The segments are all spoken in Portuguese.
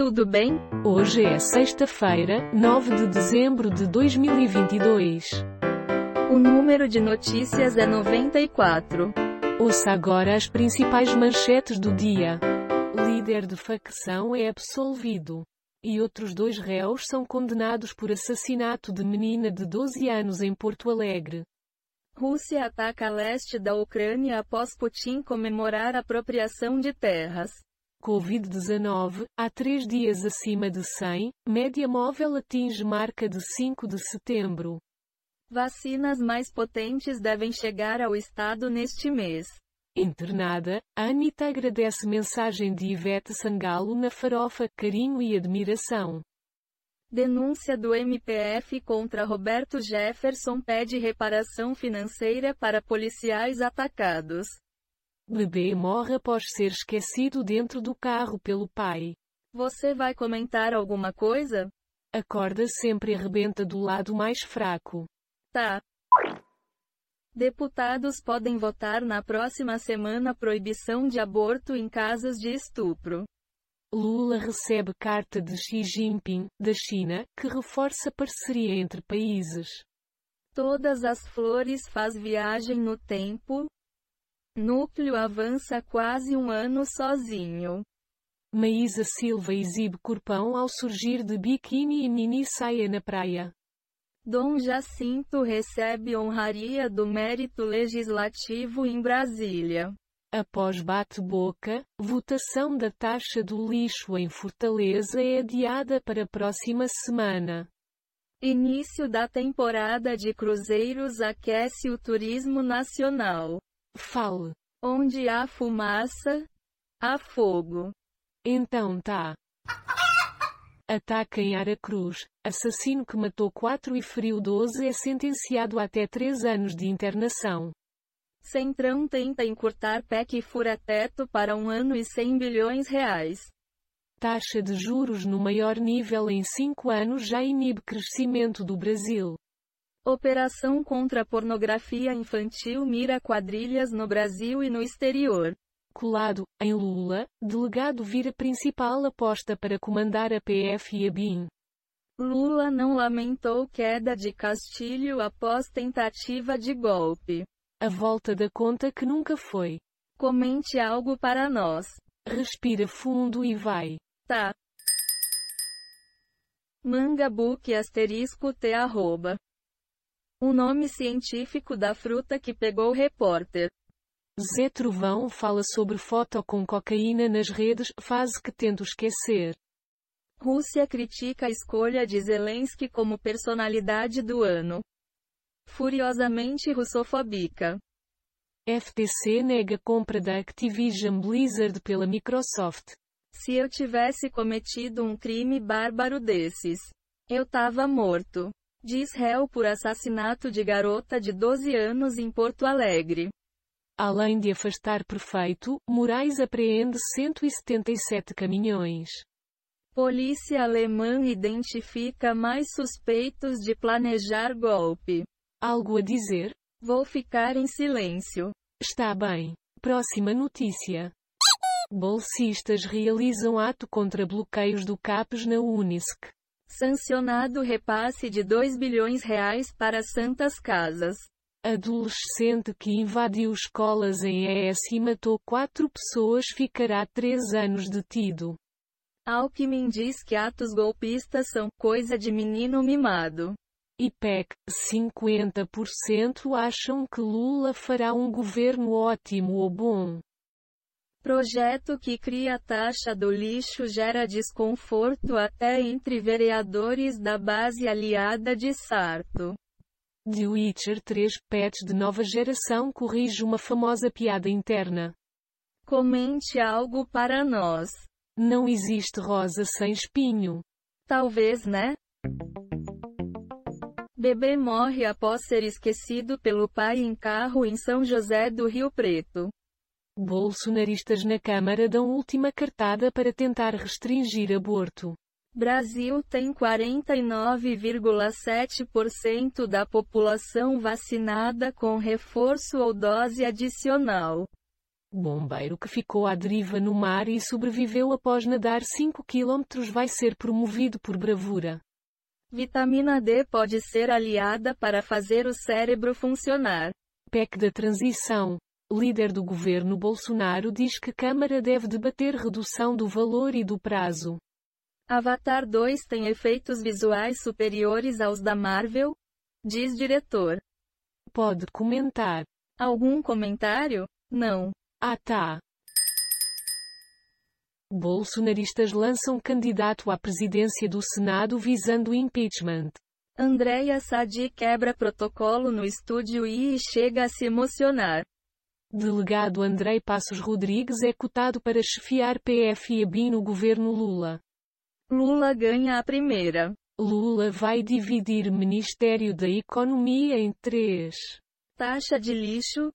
tudo bem? Hoje é sexta-feira, 9 de dezembro de 2022. O número de notícias é 94. Ouça agora as principais manchetes do dia. Líder de facção é absolvido. E outros dois réus são condenados por assassinato de menina de 12 anos em Porto Alegre. Rússia ataca leste da Ucrânia após Putin comemorar apropriação de terras. Covid-19, há três dias acima de 100, média móvel atinge marca de 5 de setembro. Vacinas mais potentes devem chegar ao estado neste mês. Internada, Anitta agradece mensagem de Ivete Sangalo na farofa, carinho e admiração. Denúncia do MPF contra Roberto Jefferson pede reparação financeira para policiais atacados. Bebê morre após ser esquecido dentro do carro pelo pai. Você vai comentar alguma coisa? A corda sempre arrebenta do lado mais fraco. Tá. Deputados podem votar na próxima semana proibição de aborto em casos de estupro. Lula recebe carta de Xi Jinping, da China, que reforça parceria entre países. Todas as flores faz viagem no tempo, Núcleo avança quase um ano sozinho. Maísa Silva exibe corpão ao surgir de biquíni e mini saia na praia. Dom Jacinto recebe honraria do mérito legislativo em Brasília. Após bate-boca, votação da taxa do lixo em Fortaleza é adiada para a próxima semana. Início da temporada de cruzeiros aquece o turismo nacional. Fale. Onde há fumaça, há fogo. Então tá. Ataque em Aracruz. Assassino que matou 4 e feriu 12 é sentenciado até 3 anos de internação. Centrão tenta encurtar PEC e fura-teto para um ano e 100 bilhões reais. Taxa de juros no maior nível em 5 anos já inibe crescimento do Brasil. Operação contra a pornografia infantil mira quadrilhas no Brasil e no exterior. Colado, em Lula, delegado vira principal aposta para comandar a PF e a BIM. Lula não lamentou queda de Castilho após tentativa de golpe. A volta da conta que nunca foi. Comente algo para nós. Respira fundo e vai. Tá. Manga book asterisco T arroba. O nome científico da fruta que pegou o repórter. Zé Trovão fala sobre foto com cocaína nas redes, fase que tento esquecer. Rússia critica a escolha de Zelensky como personalidade do ano. Furiosamente russofóbica. FTC nega compra da Activision Blizzard pela Microsoft. Se eu tivesse cometido um crime bárbaro desses, eu tava morto diz réu por assassinato de garota de 12 anos em Porto Alegre. Além de afastar prefeito, Moraes apreende 177 caminhões. Polícia alemã identifica mais suspeitos de planejar golpe. Algo a dizer? Vou ficar em silêncio. Está bem. Próxima notícia. Bolsistas realizam ato contra bloqueios do CAPES na Unisc. Sancionado repasse de 2 bilhões reais para santas casas. Adolescente que invadiu escolas em ES e matou quatro pessoas ficará três anos detido. Alckmin diz que atos golpistas são coisa de menino mimado. IPEC, 50% acham que Lula fará um governo ótimo ou bom. Projeto que cria taxa do lixo gera desconforto até entre vereadores da base aliada de Sarto. The Witcher 3 Pets de nova geração corrige uma famosa piada interna. Comente algo para nós. Não existe rosa sem espinho. Talvez, né? Bebê morre após ser esquecido pelo pai em carro em São José do Rio Preto. Bolsonaristas na Câmara dão última cartada para tentar restringir aborto. Brasil tem 49,7% da população vacinada com reforço ou dose adicional. Bombeiro que ficou à deriva no mar e sobreviveu após nadar 5 km vai ser promovido por bravura. Vitamina D pode ser aliada para fazer o cérebro funcionar. PEC da transição. Líder do governo Bolsonaro diz que Câmara deve debater redução do valor e do prazo. Avatar 2 tem efeitos visuais superiores aos da Marvel? Diz diretor. Pode comentar. Algum comentário? Não. Ah tá. Bolsonaristas lançam candidato à presidência do Senado visando impeachment. Andréia Sadi quebra protocolo no estúdio e chega a se emocionar. Delegado Andrei Passos Rodrigues é cotado para chefiar PF e ABIN no governo Lula. Lula ganha a primeira. Lula vai dividir Ministério da Economia em três. Taxa de lixo,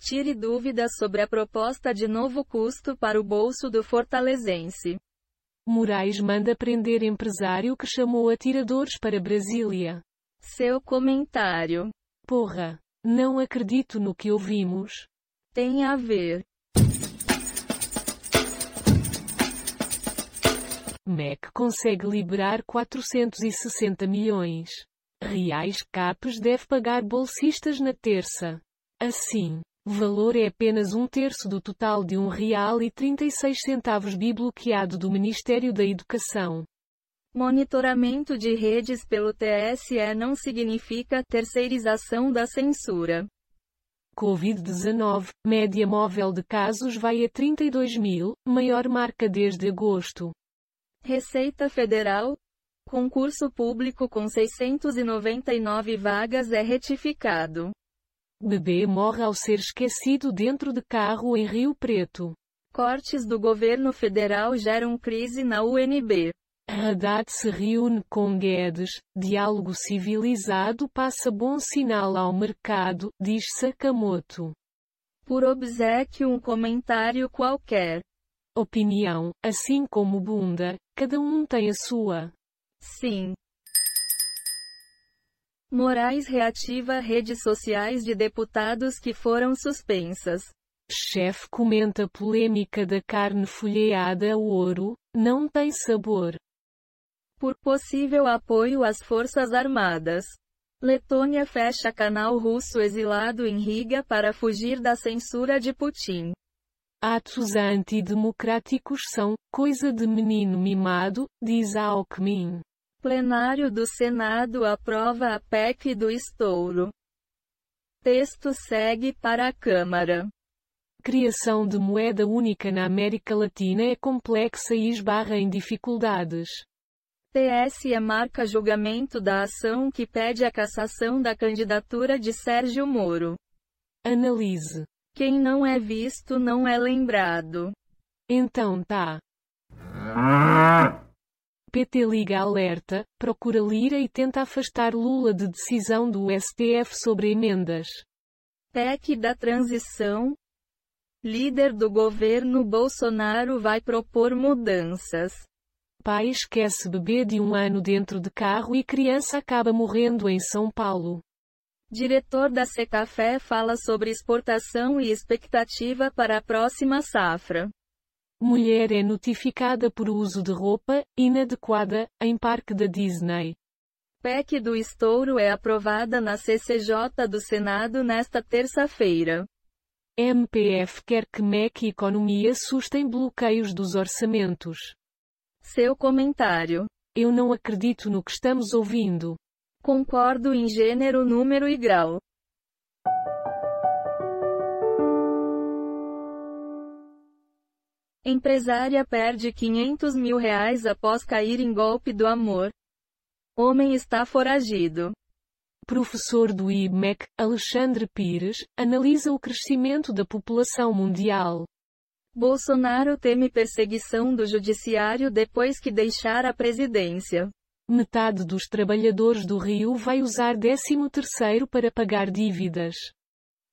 Tire dúvidas sobre a proposta de novo custo para o bolso do fortalezense. Moraes manda prender empresário que chamou atiradores para Brasília. Seu comentário. Porra, não acredito no que ouvimos. Tem a ver. MEC consegue liberar 460 milhões. Reais CAPES deve pagar bolsistas na terça. Assim, Valor é apenas um terço do total de um real e 36 centavos bibloqueado do Ministério da Educação. Monitoramento de redes pelo TSE não significa terceirização da censura. Covid-19, média móvel de casos vai a 32 mil, maior marca desde agosto. Receita Federal, concurso público com 699 vagas é retificado. Bebê morre ao ser esquecido dentro de carro em Rio Preto. Cortes do governo federal geram crise na UNB. Haddad se reúne com Guedes, diálogo civilizado passa bom sinal ao mercado, diz Sakamoto. Por obsequio um comentário qualquer. Opinião, assim como bunda, cada um tem a sua. Sim. Moraes reativa redes sociais de deputados que foram suspensas. Chefe comenta polêmica da carne folheada a ouro, não tem sabor. Por possível apoio às Forças Armadas. Letônia fecha canal russo exilado em Riga para fugir da censura de Putin. Atos antidemocráticos são coisa de menino mimado, diz Alckmin. Plenário do Senado aprova a PEC do estouro. Texto segue para a Câmara. Criação de moeda única na América Latina é complexa e esbarra em dificuldades. TSE marca julgamento da ação que pede a cassação da candidatura de Sérgio Moro. Analise. Quem não é visto não é lembrado. Então tá. PT liga alerta, procura Lira e tenta afastar Lula de decisão do STF sobre emendas. PEC da transição. Líder do governo Bolsonaro vai propor mudanças. Pai esquece bebê de um ano dentro de carro e criança acaba morrendo em São Paulo. Diretor da Secafé fala sobre exportação e expectativa para a próxima safra. Mulher é notificada por uso de roupa inadequada em parque da Disney. PEC do estouro é aprovada na CCJ do Senado nesta terça-feira. MPF quer que MEC e Economia sustem bloqueios dos orçamentos. Seu comentário. Eu não acredito no que estamos ouvindo. Concordo em gênero, número e grau. Empresária perde 500 mil reais após cair em golpe do amor. Homem está foragido. Professor do IBMEC, Alexandre Pires, analisa o crescimento da população mundial. Bolsonaro teme perseguição do judiciário depois que deixar a presidência. Metade dos trabalhadores do Rio vai usar 13º para pagar dívidas.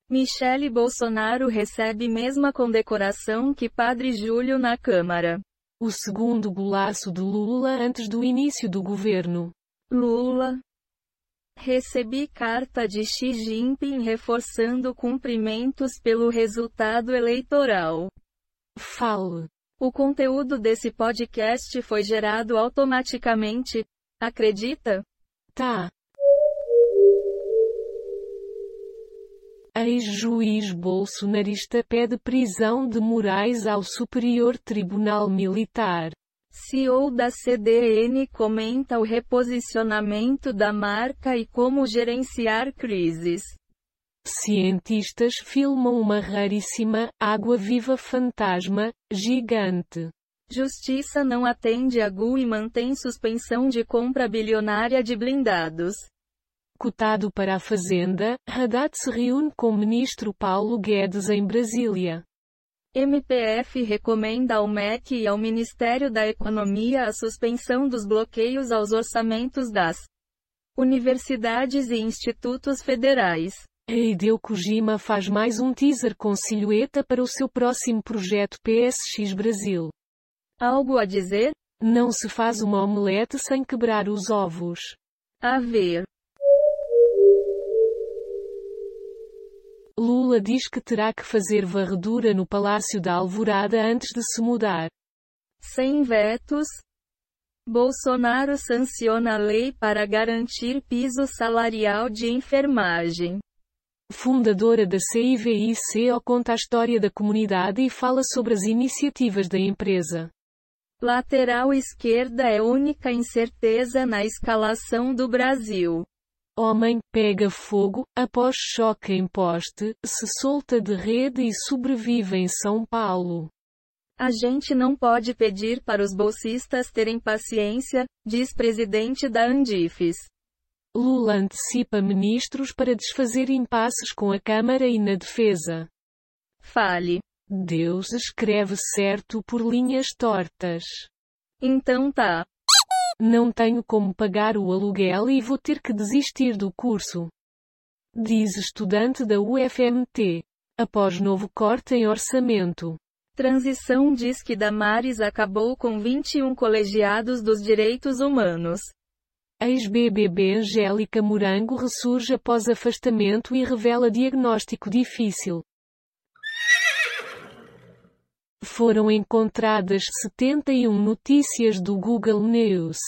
Michele Bolsonaro recebe mesma condecoração que Padre Júlio na Câmara. O segundo golaço de Lula antes do início do governo. Lula. Recebi carta de Xi Jinping reforçando cumprimentos pelo resultado eleitoral. Fale. O conteúdo desse podcast foi gerado automaticamente. Acredita? Tá. Ex-juiz bolsonarista pede prisão de Moraes ao Superior Tribunal Militar. CEO da CDN comenta o reposicionamento da marca e como gerenciar crises. Cientistas filmam uma raríssima água-viva fantasma gigante. Justiça não atende a GU e mantém suspensão de compra bilionária de blindados. Cotado para a Fazenda, Haddad se reúne com o ministro Paulo Guedes em Brasília. MPF recomenda ao MEC e ao Ministério da Economia a suspensão dos bloqueios aos orçamentos das universidades e institutos federais. Hideo Kojima faz mais um teaser com silhueta para o seu próximo projeto PSX Brasil. Algo a dizer? Não se faz uma omelete sem quebrar os ovos. A ver. Lula diz que terá que fazer varredura no Palácio da Alvorada antes de se mudar. Sem vetos. Bolsonaro sanciona a lei para garantir piso salarial de enfermagem. Fundadora da CIVICO conta a história da comunidade e fala sobre as iniciativas da empresa. Lateral esquerda é única incerteza na escalação do Brasil. Homem pega fogo após choque em poste, se solta de rede e sobrevive em São Paulo. A gente não pode pedir para os bolsistas terem paciência, diz presidente da Andifes. Lula antecipa ministros para desfazer impasses com a Câmara e na defesa. Fale. Deus escreve certo por linhas tortas. Então tá. Não tenho como pagar o aluguel e vou ter que desistir do curso. Diz estudante da UFMT. Após novo corte em orçamento. Transição diz que Damares acabou com 21 colegiados dos direitos humanos. Ex-BBB Angélica Morango ressurge após afastamento e revela diagnóstico difícil. Foram encontradas 71 notícias do Google News,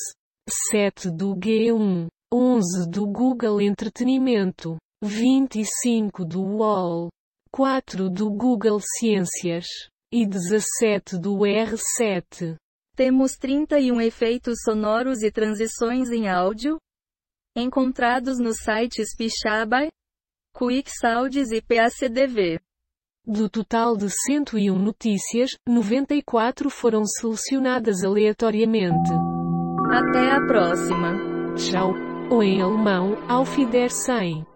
7 do G1, 11 do Google Entretenimento, 25 do UOL, 4 do Google Ciências e 17 do R7. Temos 31 efeitos sonoros e transições em áudio encontrados nos sites Pixabay, QuickSounds e PACDV. Do total de 101 notícias, 94 foram selecionadas aleatoriamente. Até a próxima. Tchau. Ou em alemão, Auf Wiedersehen.